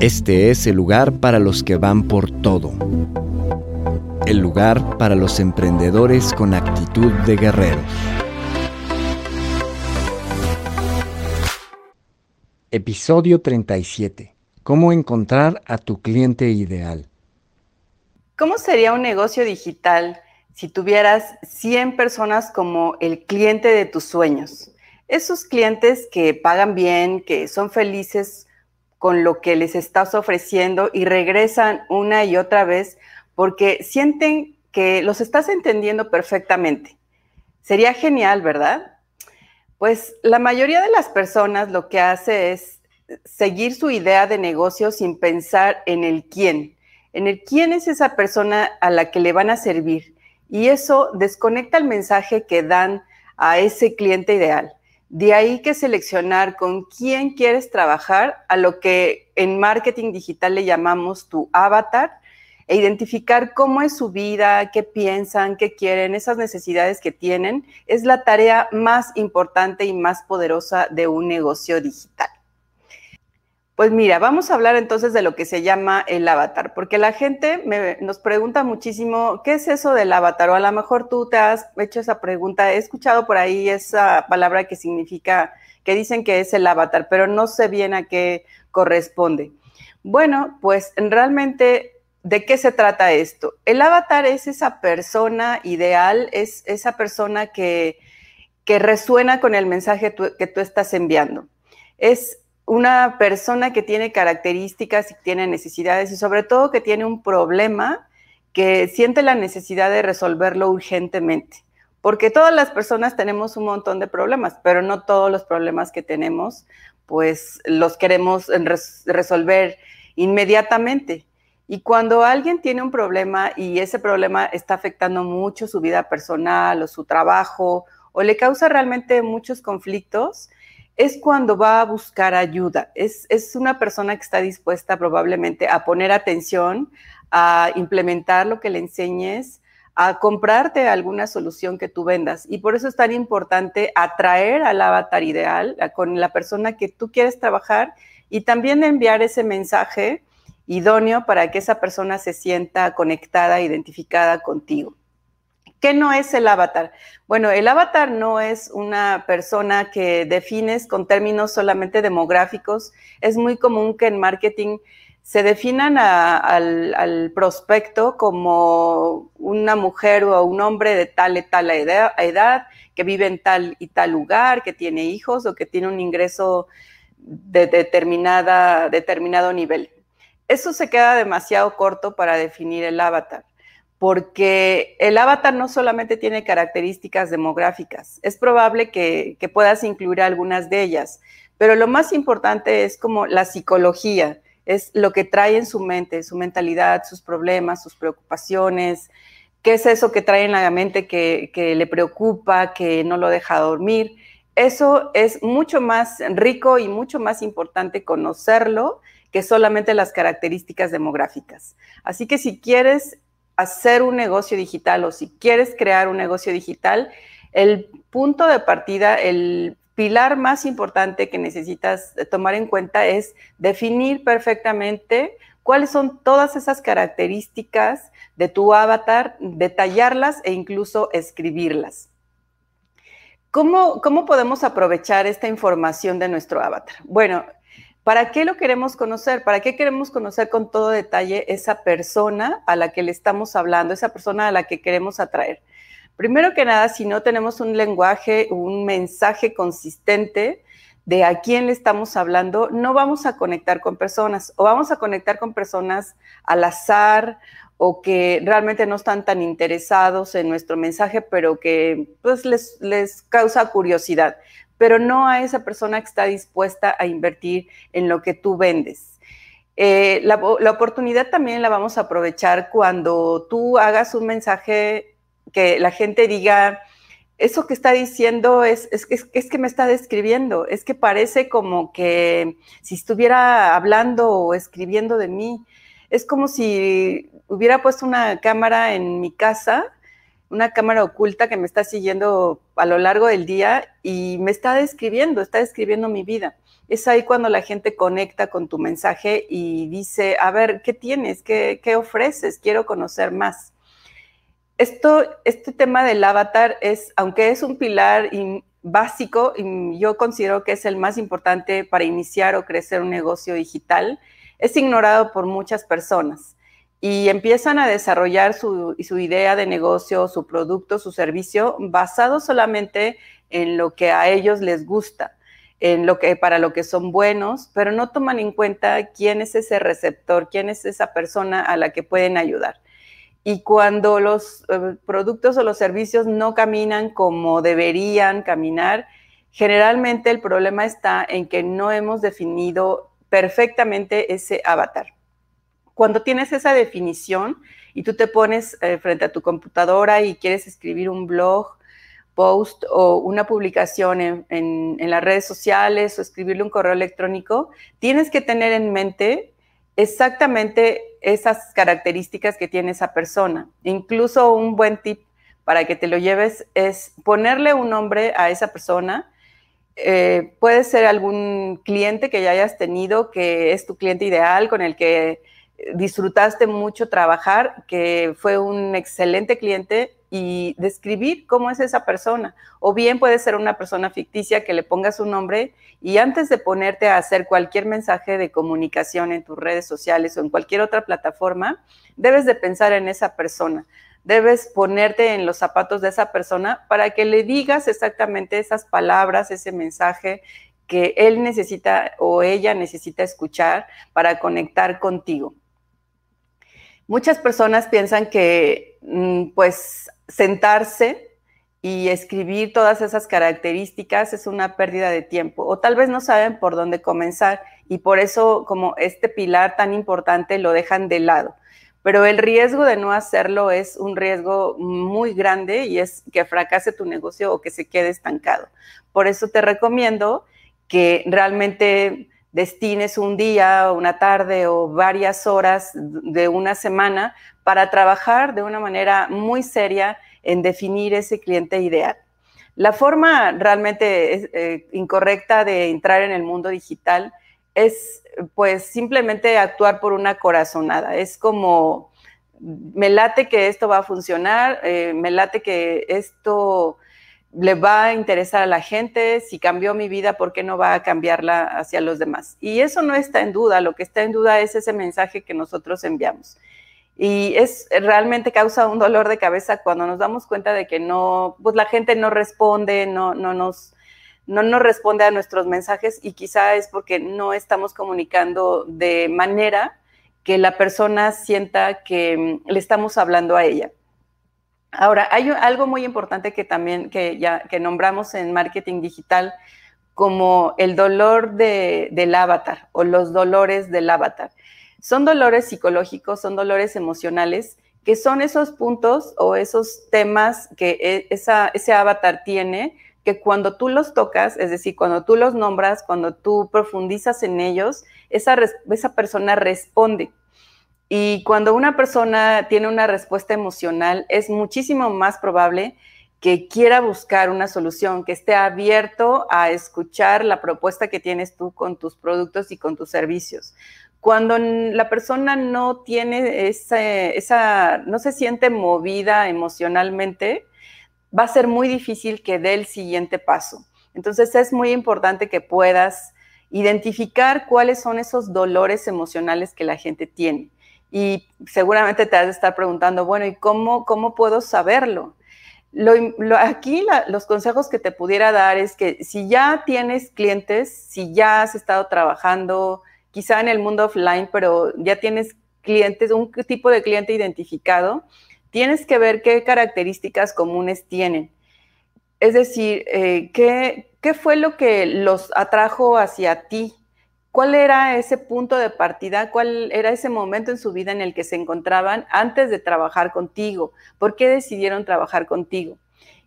Este es el lugar para los que van por todo. El lugar para los emprendedores con actitud de guerreros. Episodio 37. ¿Cómo encontrar a tu cliente ideal? ¿Cómo sería un negocio digital si tuvieras 100 personas como el cliente de tus sueños? Esos clientes que pagan bien, que son felices con lo que les estás ofreciendo y regresan una y otra vez porque sienten que los estás entendiendo perfectamente. Sería genial, ¿verdad? Pues la mayoría de las personas lo que hace es seguir su idea de negocio sin pensar en el quién, en el quién es esa persona a la que le van a servir. Y eso desconecta el mensaje que dan a ese cliente ideal. De ahí que seleccionar con quién quieres trabajar, a lo que en marketing digital le llamamos tu avatar, e identificar cómo es su vida, qué piensan, qué quieren, esas necesidades que tienen, es la tarea más importante y más poderosa de un negocio digital. Pues mira, vamos a hablar entonces de lo que se llama el avatar, porque la gente nos pregunta muchísimo, ¿qué es eso del avatar? O a lo mejor tú te has hecho esa pregunta, he escuchado por ahí esa palabra que significa, que dicen que es el avatar, pero no sé bien a qué corresponde. Bueno, pues realmente, ¿de qué se trata esto? El avatar es esa persona ideal, es esa persona que, que resuena con el mensaje que tú estás enviando. Es una persona que tiene características y tiene necesidades y sobre todo que tiene un problema que siente la necesidad de resolverlo urgentemente. Porque todas las personas tenemos un montón de problemas, pero no todos los problemas que tenemos, pues los queremos resolver inmediatamente. Y cuando alguien tiene un problema y ese problema está afectando mucho su vida personal o su trabajo o le causa realmente muchos conflictos, es cuando va a buscar ayuda. Es, una persona que está dispuesta probablemente a poner atención, a implementar lo que le enseñes, a comprarte alguna solución que tú vendas. Y por eso es tan importante atraer al avatar ideal, con la persona que tú quieres trabajar y también enviar ese mensaje idóneo para que esa persona se sienta conectada, identificada contigo. ¿Qué no es el avatar? Bueno, el avatar no es una persona que defines con términos solamente demográficos. Es muy común que en marketing se definan al, prospecto como una mujer o un hombre de tal y tal edad, que vive en tal y tal lugar, que tiene hijos o que tiene un ingreso de determinada, determinado nivel. Eso se queda demasiado corto para definir el avatar porque el avatar no solamente tiene características demográficas, es probable que, puedas incluir algunas de ellas, pero lo más importante es como la psicología, es lo que trae en su mente, su mentalidad, sus problemas, sus preocupaciones, qué es eso que trae en la mente que, le preocupa, que no lo deja dormir. Eso es mucho más rico y mucho más importante conocerlo que solamente las características demográficas. Así que si quieres hacer un negocio digital o si quieres crear un negocio digital, el punto de partida, el pilar más importante que necesitas tomar en cuenta es definir perfectamente cuáles son todas esas características de tu avatar, detallarlas e incluso escribirlas. ¿Cómo, ¿Cómo, podemos aprovechar esta información de nuestro avatar? Bueno, ¿Para qué lo queremos conocer? ¿Para qué queremos conocer con todo detalle esa persona a la que le estamos hablando, esa persona a la que queremos atraer? Primero que nada, si no tenemos un lenguaje, un mensaje consistente de a quién le estamos hablando, no vamos a conectar con personas o vamos a conectar con personas al azar o que realmente no están tan interesados en nuestro mensaje, pero que pues les, les causa curiosidad, pero no a esa persona que está dispuesta a invertir en lo que tú vendes. Eh, la, oportunidad también la vamos a aprovechar cuando tú hagas un mensaje que la gente diga, eso que está diciendo es, es, es, que me está describiendo, es que parece como que si estuviera hablando o escribiendo de mí. Es como si hubiera puesto una cámara en mi casa, una cámara oculta que me está siguiendo a lo largo del día y me está describiendo, está describiendo mi vida. Es ahí cuando la gente conecta con tu mensaje y dice, a ver, ¿qué tienes? ¿Qué, qué ofreces? Quiero conocer más. Esto, este tema del avatar es, aunque es un pilar básico, yo considero que es el más importante para iniciar o crecer un negocio digital, es ignorado por muchas personas y empiezan a desarrollar su, idea de negocio, su producto, su servicio, basado solamente en lo que a ellos les gusta, en lo que para lo que son buenos, pero no toman en cuenta quién es ese receptor, quién es esa persona a la que pueden ayudar. Y cuando los eh, productos o los servicios no caminan como deberían caminar, generalmente el problema está en que no hemos definido perfectamente ese avatar cuando tienes esa definición y tú te pones eh, frente a tu computadora y quieres escribir un blog, post o una publicación en, las redes sociales o escribirle un correo electrónico, tienes que tener en mente exactamente esas características que tiene esa persona. Incluso un buen tip para que te lo lleves es ponerle un nombre a esa persona. Eh, puede ser algún cliente que ya hayas tenido, que es tu cliente ideal, con el que disfrutaste mucho trabajar, que fue un excelente cliente y describir cómo es esa persona. O bien puede ser una persona ficticia que le pongas un nombre y antes de ponerte a hacer cualquier mensaje de comunicación en tus redes sociales o en cualquier otra plataforma, debes de pensar en esa persona. Debes ponerte en los zapatos de esa persona para que le digas exactamente esas palabras, ese mensaje que él necesita o ella necesita escuchar para conectar contigo. Muchas personas piensan que mm, pues sentarse y escribir todas esas características es una pérdida de tiempo o tal vez no saben por dónde comenzar y por eso como este pilar tan importante lo dejan de lado. Pero el riesgo de no hacerlo es un riesgo muy grande y es que fracase tu negocio o que se quede estancado. Por eso te recomiendo que realmente destines un día, una tarde o varias horas de una semana para trabajar de una manera muy seria en definir ese cliente ideal. La forma realmente eh, incorrecta de entrar en el mundo digital es pues simplemente actuar por una corazonada. Es como, me late que esto va a funcionar, eh, me late que esto le va a interesar a la gente, si cambió mi vida, ¿por qué no va a cambiarla hacia los demás? Y eso no está en duda, lo que está en duda es ese mensaje que nosotros enviamos. Y es realmente causa un dolor de cabeza cuando nos damos cuenta de que no, pues la gente no responde, no, no nos, no nos responde a nuestros mensajes y quizá es porque no estamos comunicando de manera que la persona sienta que mm, le estamos hablando a ella. Ahora, hay algo muy importante que también que ya que nombramos en marketing digital como el dolor del avatar o los dolores del avatar. Son dolores psicológicos, son dolores emocionales, que son esos puntos o esos temas que e, ese avatar tiene, que cuando tú los tocas, es decir, cuando tú los nombras, cuando tú profundizas en ellos, esa, esa persona responde. Y cuando una persona tiene una respuesta emocional, es muchísimo más probable que quiera buscar una solución, que esté abierto a escuchar la propuesta que tienes tú con tus productos y con tus servicios. Cuando la persona no tiene esa, no se siente movida emocionalmente, va a ser muy difícil que dé el siguiente paso. Entonces es muy importante que puedas identificar cuáles son esos dolores emocionales que la gente tiene y seguramente te has de estar preguntando, bueno, ¿y cómo, cómo puedo saberlo? aquí los consejos que te pudiera dar es que si ya tienes clientes, si ya has estado trabajando, quizá en el mundo offline, pero ya tienes clientes, un tipo de cliente identificado, tienes que ver qué características comunes tienen. Es decir, eh, ¿qué, ¿qué fue lo que los atrajo hacia ti? ¿Cuál era ese punto de partida? ¿Cuál era ese momento en su vida en el que se encontraban antes de trabajar contigo? ¿Por qué decidieron trabajar contigo?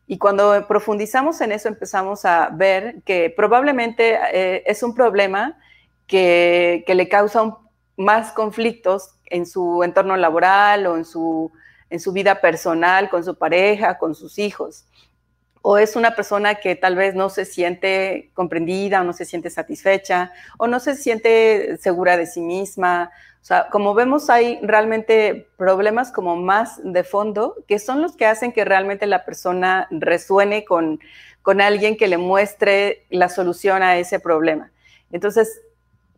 Y cuando profundizamos en eso empezamos a ver que probablemente eh, es un problema que, le causa más conflictos en su entorno laboral o en su, en su vida personal, con su pareja, con sus hijos o es una persona que tal vez no se siente comprendida o no se siente satisfecha o no se siente segura de sí misma. O sea, como vemos hay realmente problemas como más de fondo que son los que hacen que realmente la persona resuene con, con alguien que le muestre la solución a ese problema. Entonces,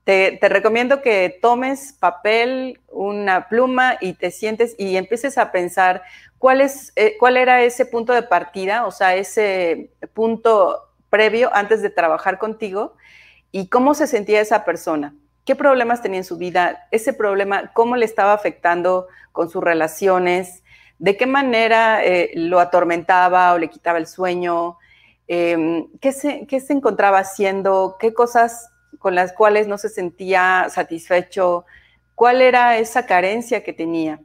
te, recomiendo que tomes papel, una pluma y te sientes y empieces a pensar cuál, es, eh, cuál era ese punto de partida, o sea, ese punto previo antes de trabajar contigo y cómo se sentía esa persona. ¿Qué problemas tenía en su vida? Ese problema, ¿cómo le estaba afectando con sus relaciones? ¿De qué manera eh, lo atormentaba o le quitaba el sueño? Em, ¿qué, se, ¿Qué se encontraba haciendo? ¿Qué cosas con las cuales no se sentía satisfecho, cuál era esa carencia que tenía.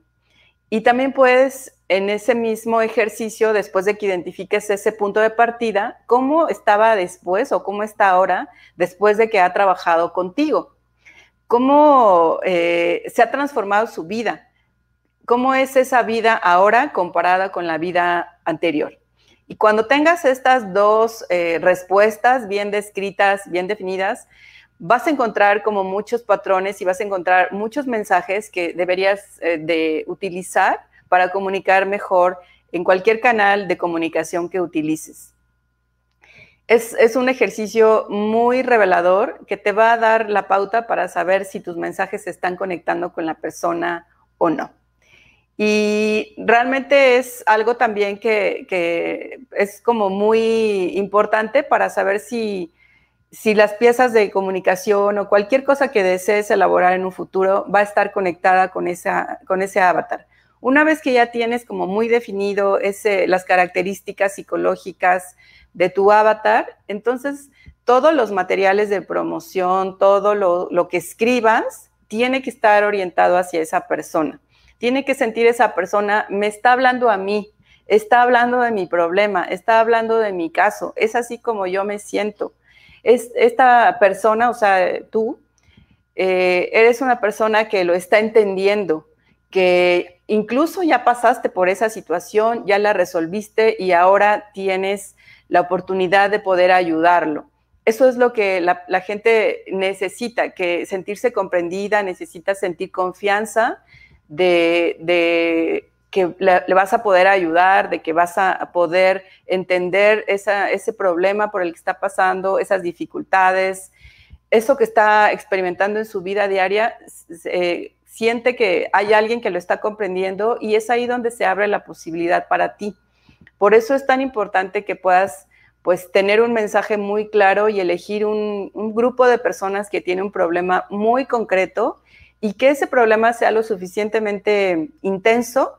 Y también puedes, en ese mismo ejercicio, después de que identifiques ese punto de partida, cómo estaba después o cómo está ahora después de que ha trabajado contigo. Cómo eh, se ha transformado su vida. Cómo es esa vida ahora comparada con la vida anterior. Y cuando tengas estas dos eh, respuestas bien descritas, bien definidas, vas a encontrar como muchos patrones y vas a encontrar muchos mensajes que deberías eh, de utilizar para comunicar mejor en cualquier canal de comunicación que utilices. Es, es, un ejercicio muy revelador que te va a dar la pauta para saber si tus mensajes están conectando con la persona o no. Y realmente es algo también que, que es como muy importante para saber si si las piezas de comunicación o cualquier cosa que desees elaborar en un futuro va a estar conectada con, esa, con ese avatar. Una vez que ya tienes como muy definido las características psicológicas de tu avatar, entonces todos los materiales de promoción, todo lo, lo que escribas, tiene que estar orientado hacia esa persona. Tiene que sentir esa persona, me está hablando a mí, está hablando de mi problema, está hablando de mi caso, es así como yo me siento es, esta persona, o sea, tú, eh, eres una persona que lo está entendiendo, que incluso ya pasaste por esa situación, ya la resolviste y ahora tienes la oportunidad de poder ayudarlo. Eso es lo que la, gente necesita, que sentirse comprendida, necesita sentir confianza de, de que le, vas a poder ayudar, de que vas a poder entender ese problema por el que está pasando, esas dificultades, eso que está experimentando en su vida diaria, siente que hay alguien que lo está comprendiendo y es ahí donde se abre la posibilidad para ti. Por eso es tan importante que puedas pues tener un mensaje muy claro y elegir un, un grupo de personas que tiene un problema muy concreto y que ese problema sea lo suficientemente intenso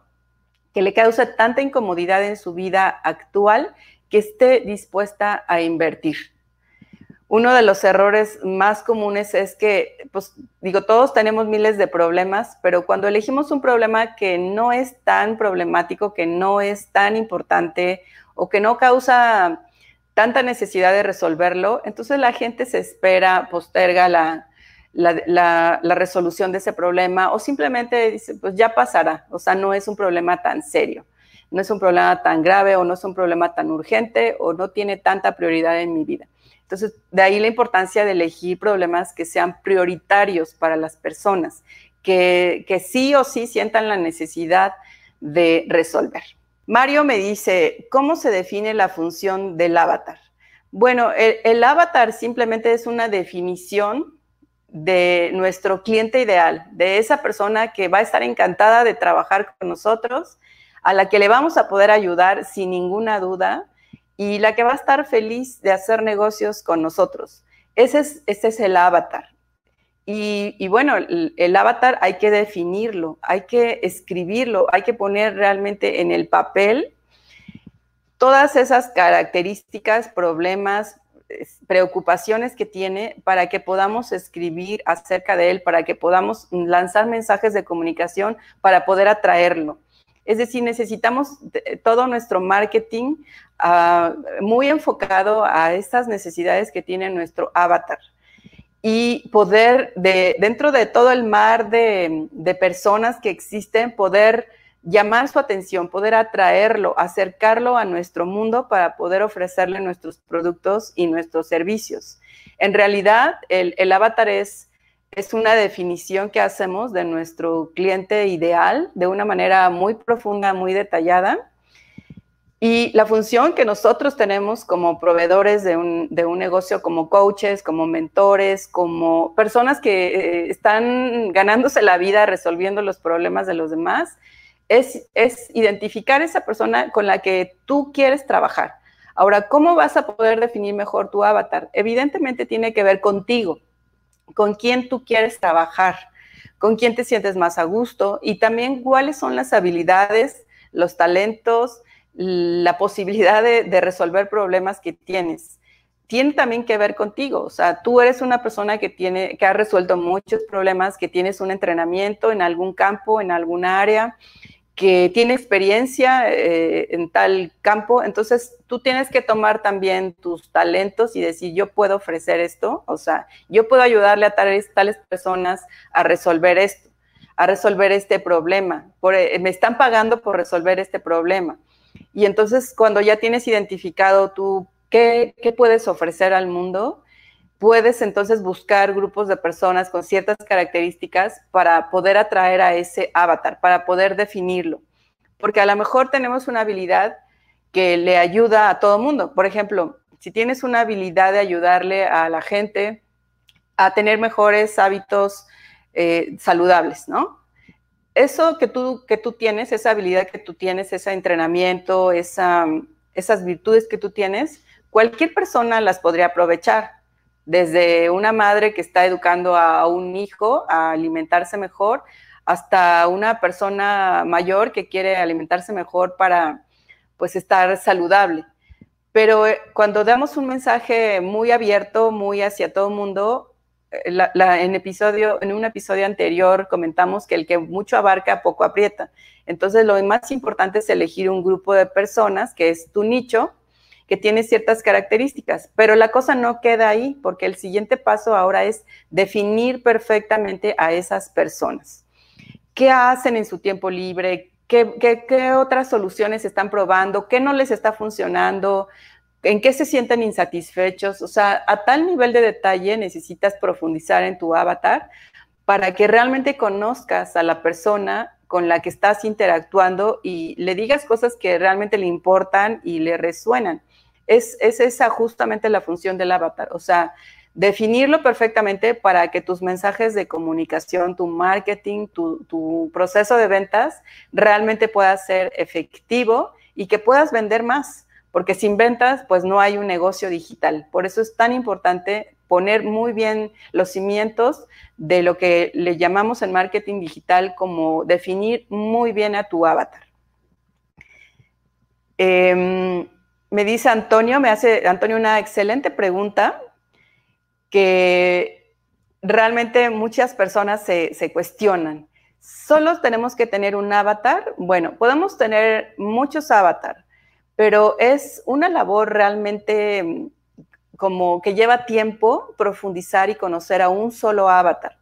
que le causa tanta incomodidad en su vida actual que esté dispuesta a invertir. Uno de los errores más comunes es que, pues digo, todos tenemos miles de problemas, pero cuando elegimos un problema que no es tan problemático, que no es tan importante o que no causa tanta necesidad de resolverlo, entonces la gente se espera, posterga la, la, resolución de ese problema o simplemente dice, pues ya pasará, o sea, no es un problema tan serio, no es un problema tan grave o no es un problema tan urgente o no tiene tanta prioridad en mi vida. Entonces, de ahí la importancia de elegir problemas que sean prioritarios para las personas, que, sí o sí sientan la necesidad de resolver. Mario me dice, ¿cómo se define la función del avatar? Bueno, el avatar simplemente es una definición de nuestro cliente ideal, de esa persona que va a estar encantada de trabajar con nosotros, a la que le vamos a poder ayudar sin ninguna duda y la que va a estar feliz de hacer negocios con nosotros. Ese es, ese es el avatar. Y, bueno, el, avatar hay que definirlo, hay que escribirlo, hay que poner realmente en el papel todas esas características, problemas, preocupaciones que tiene para que podamos escribir acerca de él, para que podamos lanzar mensajes de comunicación para poder atraerlo. Es decir, necesitamos todo nuestro marketing ah, muy enfocado a estas necesidades que tiene nuestro avatar y poder, de, dentro de todo el mar de, personas que existen, poder llamar su atención, poder atraerlo, acercarlo a nuestro mundo para poder ofrecerle nuestros productos y nuestros servicios. En realidad, el avatar es, es una definición que hacemos de nuestro cliente ideal de una manera muy profunda, muy detallada y la función que nosotros tenemos como proveedores de un, negocio, como coaches, como mentores, como personas que eh, están ganándose la vida resolviendo los problemas de los demás, es, es identificar esa persona con la que tú quieres trabajar. Ahora, ¿cómo vas a poder definir mejor tu avatar? Evidentemente tiene que ver contigo, con quién tú quieres trabajar, con quién te sientes más a gusto y también cuáles son las habilidades, los talentos, la posibilidad de, resolver problemas que tienes. Tiene también que ver contigo, o sea, tú eres una persona que tiene, que ha resuelto muchos problemas, que tienes un entrenamiento en algún campo, en alguna área, que tiene experiencia eh, en tal campo, entonces tú tienes que tomar también tus talentos y decir, yo puedo ofrecer esto, o sea, yo puedo ayudarle a tales, personas a resolver esto, a resolver este problema, eh, me están pagando por resolver este problema. Y entonces cuando ya tienes identificado tú qué, puedes ofrecer al mundo, puedes entonces buscar grupos de personas con ciertas características para poder atraer a ese avatar, para poder definirlo. Porque a lo mejor tenemos una habilidad que le ayuda a todo mundo. Por ejemplo, si tienes una habilidad de ayudarle a la gente a tener mejores hábitos eh, saludables, ¿no? eso que tú, que tú tienes, esa habilidad que tú tienes, ese entrenamiento, esa, esas virtudes que tú tienes, cualquier persona las podría aprovechar. Desde una madre que está educando a un hijo a alimentarse mejor, hasta una persona mayor que quiere alimentarse mejor para pues estar saludable. Pero eh, cuando damos un mensaje muy abierto, muy hacia todo el mundo, en, episodio, en un episodio anterior comentamos que el que mucho abarca, poco aprieta. Entonces, lo más importante es elegir un grupo de personas, que es tu nicho, que tiene ciertas características, pero la cosa no queda ahí, porque el siguiente paso ahora es definir perfectamente a esas personas. ¿Qué hacen en su tiempo libre? ¿Qué, otras soluciones están probando? ¿Qué no les está funcionando? en qué se sienten insatisfechos. O sea, a tal nivel de detalle necesitas profundizar en tu avatar para que realmente conozcas a la persona con la que estás interactuando y le digas cosas que realmente le importan y le resuenan. Es, esa justamente la función del avatar. O sea, definirlo perfectamente para que tus mensajes de comunicación, tu marketing, tu, proceso de ventas realmente pueda ser efectivo y que puedas vender más porque sin ventas, pues no hay un negocio digital. Por eso es tan importante poner muy bien los cimientos de lo que le llamamos en marketing digital como definir muy bien a tu avatar. Em, me dice Antonio, me hace Antonio una excelente pregunta que realmente muchas personas se, cuestionan. ¿Solo tenemos que tener un avatar? Bueno, podemos tener muchos avatars pero es una labor realmente mm, como que lleva tiempo profundizar y conocer a un solo avatar.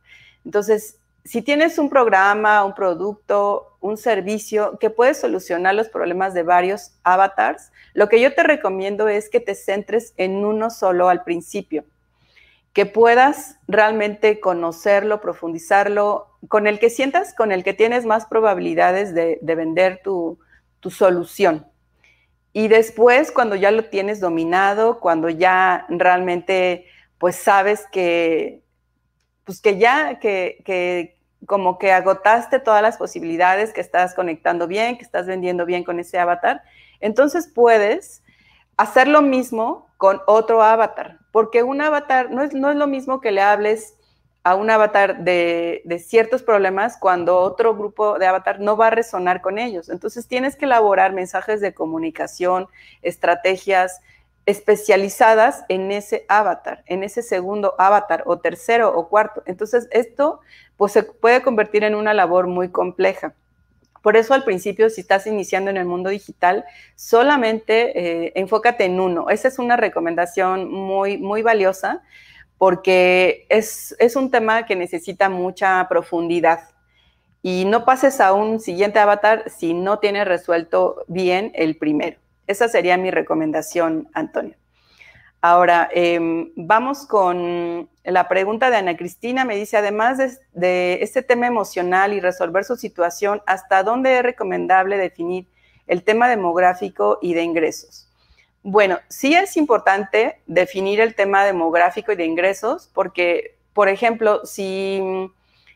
Entonces, si tienes un programa, un producto, un servicio que puede solucionar los problemas de varios avatars, lo que yo te recomiendo es que te centres en uno solo al principio, que puedas realmente conocerlo, profundizarlo, con el que sientas, con el que tienes más probabilidades de, vender tu solución. Y después, cuando ya lo tienes dominado, cuando ya realmente, pues sabes que, pues que ya, que, como que agotaste todas las posibilidades, que estás conectando bien, que estás vendiendo bien con ese avatar, entonces puedes hacer lo mismo con otro avatar, porque un avatar no es, no es lo mismo que le hables a un avatar de, de, ciertos problemas cuando otro grupo de avatar no va a resonar con ellos. Entonces tienes que elaborar mensajes de comunicación, estrategias especializadas en ese avatar, en ese segundo avatar o tercero o cuarto. Entonces esto pues se puede convertir en una labor muy compleja. Por eso al principio, si estás iniciando en el mundo digital, solamente eh, enfócate en uno. Esa es una recomendación muy, muy valiosa porque es, es un tema que necesita mucha profundidad. Y no pases a un siguiente avatar si no tienes resuelto bien el primero. Esa sería mi recomendación, Antonio. Ahora, em, vamos con la pregunta de Ana Cristina. Me dice, además de, de, este tema emocional y resolver su situación, ¿hasta dónde es recomendable definir el tema demográfico y de ingresos? Bueno, sí es importante definir el tema demográfico y de ingresos, porque, por ejemplo, si,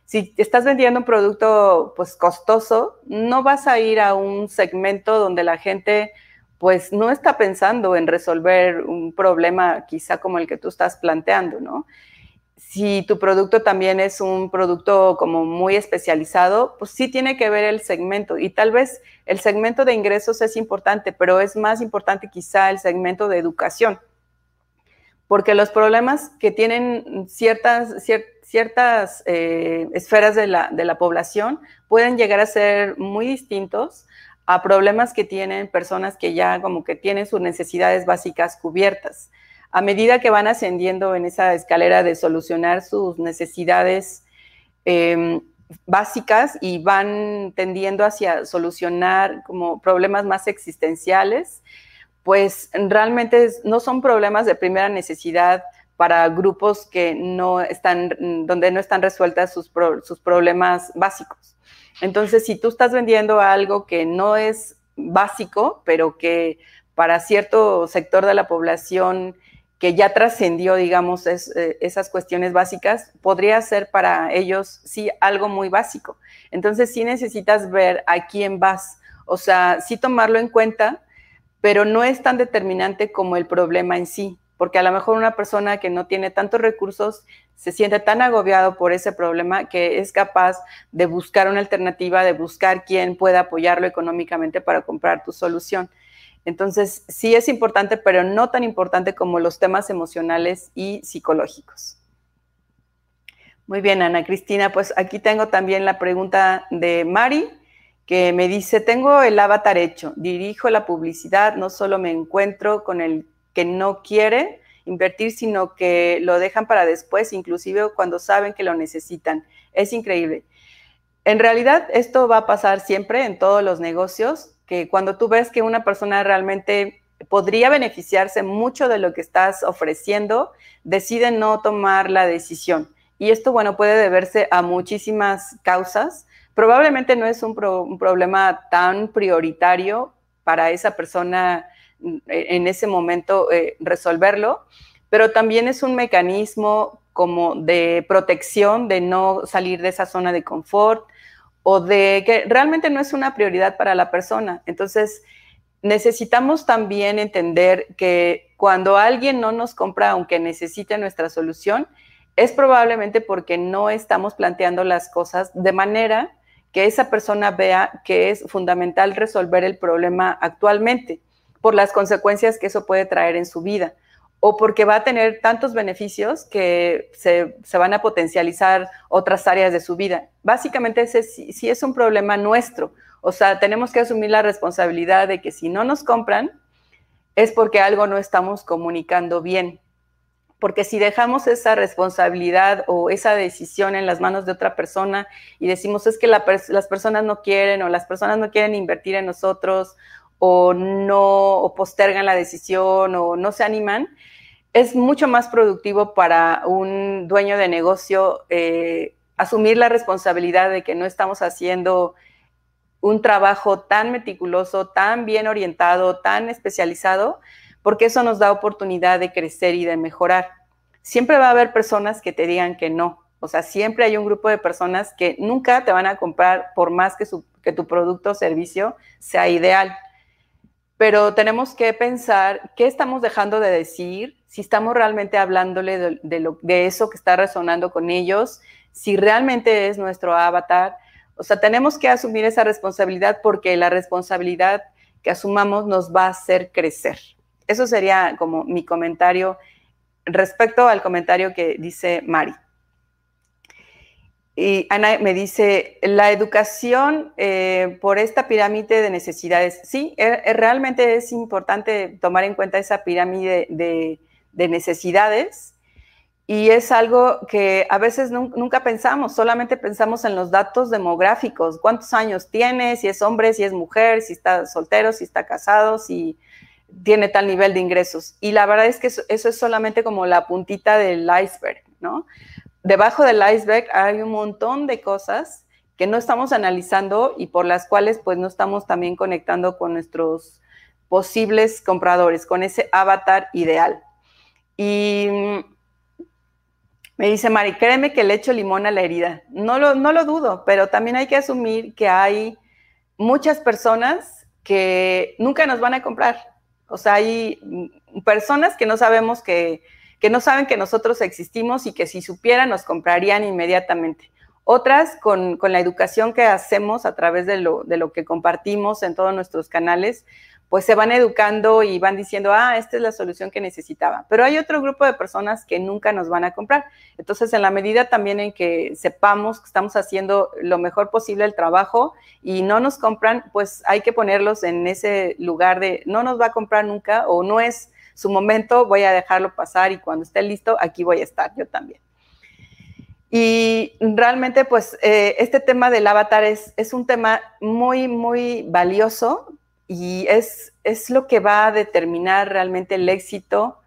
si estás vendiendo un producto pues costoso, no vas a ir a un segmento donde la gente pues no está pensando en resolver un problema quizá como el que tú estás planteando, ¿no? si tu producto también es un producto como muy especializado, pues sí tiene que ver el segmento y tal vez el segmento de ingresos es importante, pero es más importante quizá el segmento de educación, porque los problemas que tienen ciertas, ciertas eh, esferas de la, de la población pueden llegar a ser muy distintos a problemas que tienen personas que ya como que tienen sus necesidades básicas cubiertas a medida que van ascendiendo en esa escalera de solucionar sus necesidades em, básicas y van tendiendo hacia solucionar como problemas más existenciales, pues realmente no son problemas de primera necesidad para grupos que no están, donde no están resueltas sus, sus problemas básicos. Entonces, si tú estás vendiendo algo que no es básico, pero que para cierto sector de la población que ya trascendió, digamos, eh, esas cuestiones básicas, podría ser para ellos, sí, algo muy básico. Entonces, sí necesitas ver a quién vas, o sea, sí tomarlo en cuenta, pero no es tan determinante como el problema en sí, porque a lo mejor una persona que no tiene tantos recursos se siente tan agobiado por ese problema que es capaz de buscar una alternativa, de buscar quién pueda apoyarlo económicamente para comprar tu solución. Entonces, sí es importante, pero no tan importante como los temas emocionales y psicológicos. Muy bien, Ana Cristina, pues aquí tengo también la pregunta de Mari, que me dice, tengo el avatar hecho, dirijo la publicidad, no solo me encuentro con el que no quiere invertir, sino que lo dejan para después, inclusive cuando saben que lo necesitan. Es increíble. En realidad, esto va a pasar siempre en todos los negocios que cuando tú ves que una persona realmente podría beneficiarse mucho de lo que estás ofreciendo, decide no tomar la decisión. Y esto, bueno, puede deberse a muchísimas causas. Probablemente no es un, problema tan prioritario para esa persona en ese momento eh, resolverlo, pero también es un mecanismo como de protección, de no salir de esa zona de confort, o de que realmente no es una prioridad para la persona. Entonces, necesitamos también entender que cuando alguien no nos compra, aunque necesite nuestra solución, es probablemente porque no estamos planteando las cosas de manera que esa persona vea que es fundamental resolver el problema actualmente por las consecuencias que eso puede traer en su vida o porque va a tener tantos beneficios que se, van a potencializar otras áreas de su vida. Básicamente ese sí, es un problema nuestro. O sea, tenemos que asumir la responsabilidad de que si no nos compran es porque algo no estamos comunicando bien. Porque si dejamos esa responsabilidad o esa decisión en las manos de otra persona y decimos es que las personas no quieren o las personas no quieren invertir en nosotros o no postergan la decisión o no se animan, es mucho más productivo para un dueño de negocio eh, asumir la responsabilidad de que no estamos haciendo un trabajo tan meticuloso, tan bien orientado, tan especializado, porque eso nos da oportunidad de crecer y de mejorar. Siempre va a haber personas que te digan que no, O sea, siempre hay un grupo de personas que nunca te van a comprar por más que, que tu producto o servicio sea ideal. Pero tenemos que pensar qué estamos dejando de decir, si estamos realmente hablándole de, de eso que está resonando con ellos, si realmente es nuestro avatar. O sea, tenemos que asumir esa responsabilidad porque la responsabilidad que asumamos nos va a hacer crecer. Eso sería como mi comentario respecto al comentario que dice Mari. Y Ana me dice, la educación eh, por esta pirámide de necesidades, sí, e, e, realmente es importante tomar en cuenta esa pirámide de, necesidades y es algo que a veces nunca pensamos, solamente pensamos en los datos demográficos, cuántos años tiene, si es hombre, si es mujer, si está soltero, si está casado, si tiene tal nivel de ingresos. Y la verdad es que eso, es solamente como la puntita del iceberg, ¿no? Debajo del iceberg hay un montón de cosas que no estamos analizando y por las cuales pues no estamos también conectando con nuestros posibles compradores, con ese avatar ideal. Y me dice Mari, créeme que le echo limón a la herida. No lo, no lo dudo, pero también hay que asumir que hay muchas personas que nunca nos van a comprar o sea, hay personas que no sabemos que, que no saben que nosotros existimos y que si supieran nos comprarían inmediatamente. Otras con, con la educación que hacemos a través de lo, de lo que compartimos en todos nuestros canales, pues se van educando y van diciendo, ah, esta es la solución que necesitaba. Pero hay otro grupo de personas que nunca nos van a comprar. Entonces, en la medida también en que sepamos que estamos haciendo lo mejor posible el trabajo y no nos compran, pues hay que ponerlos en ese lugar de no nos va a comprar nunca o no es su momento, voy a dejarlo pasar y cuando esté listo, aquí voy a estar yo también. Y realmente, pues, eh, este tema del avatar es, es un tema muy, muy valioso y es, es lo que va a determinar realmente el éxito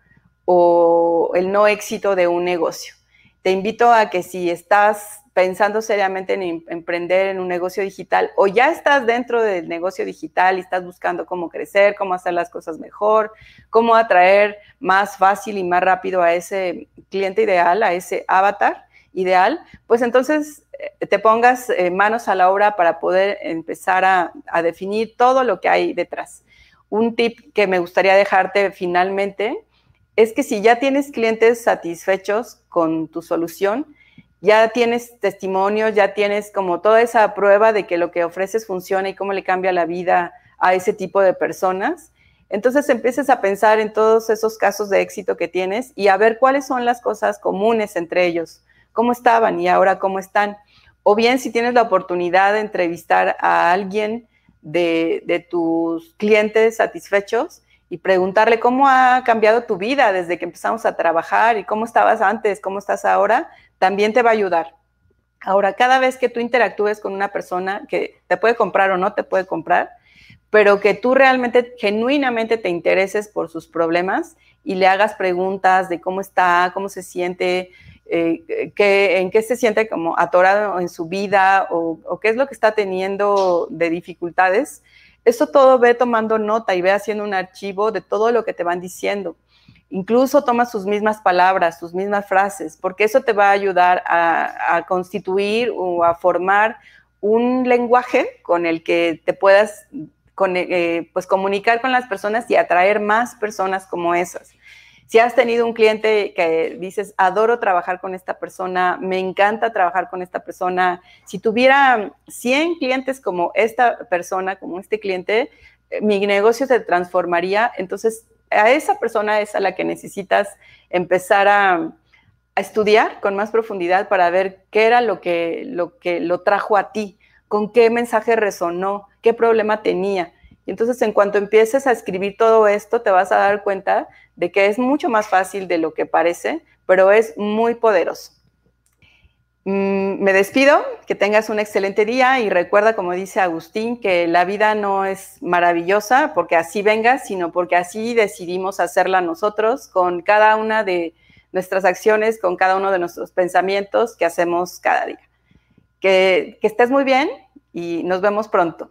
o el no éxito de un negocio. Te invito a que si estás pensando seriamente en em, emprender en un negocio digital o ya estás dentro del negocio digital y estás buscando cómo crecer, cómo hacer las cosas mejor, cómo atraer más fácil y más rápido a ese cliente ideal, a ese avatar ideal, pues entonces eh, te pongas eh, manos a la obra para poder empezar a, definir todo lo que hay detrás. Un tip que me gustaría dejarte finalmente es que si ya tienes clientes satisfechos con tu solución, ya tienes testimonios, ya tienes como toda esa prueba de que lo que ofreces funciona y cómo le cambia la vida a ese tipo de personas, entonces empieces a pensar en todos esos casos de éxito que tienes y a ver cuáles son las cosas comunes entre ellos cómo estaban y ahora cómo están. O bien si tienes la oportunidad de entrevistar a alguien de, tus clientes satisfechos y preguntarle cómo ha cambiado tu vida desde que empezamos a trabajar y cómo estabas antes, cómo estás ahora, también te va a ayudar. Ahora, cada vez que tú interactúes con una persona que te puede comprar o no te puede comprar, pero que tú realmente genuinamente te intereses por sus problemas y le hagas preguntas de cómo está, cómo se siente, eh, en qué se siente como atorado en su vida o, qué es lo que está teniendo de dificultades, eso todo ve tomando nota y ve haciendo un archivo de todo lo que te van diciendo. Incluso toma sus mismas palabras, sus mismas frases, porque eso te va a ayudar a, constituir o a formar un lenguaje con el que te puedas eh, pues comunicar con las personas y atraer más personas como esas. Si has tenido un cliente que dices, adoro trabajar con esta persona, me encanta trabajar con esta persona, si tuviera 100 clientes como esta persona, como este cliente, eh, mi negocio se transformaría. Entonces, a esa persona es a la que necesitas empezar a, estudiar con más profundidad para ver qué era lo que, lo que lo trajo a ti, con qué mensaje resonó, qué problema tenía. Y entonces, en cuanto empieces a escribir todo esto, te vas a dar cuenta de que es mucho más fácil de lo que parece, pero es muy poderoso. Mm, me despido, que tengas un excelente día y recuerda, como dice Agustín, que la vida no es maravillosa porque así venga, sino porque así decidimos hacerla nosotros con cada una de nuestras acciones, con cada uno de nuestros pensamientos que hacemos cada día. Que, que estés muy bien y nos vemos pronto.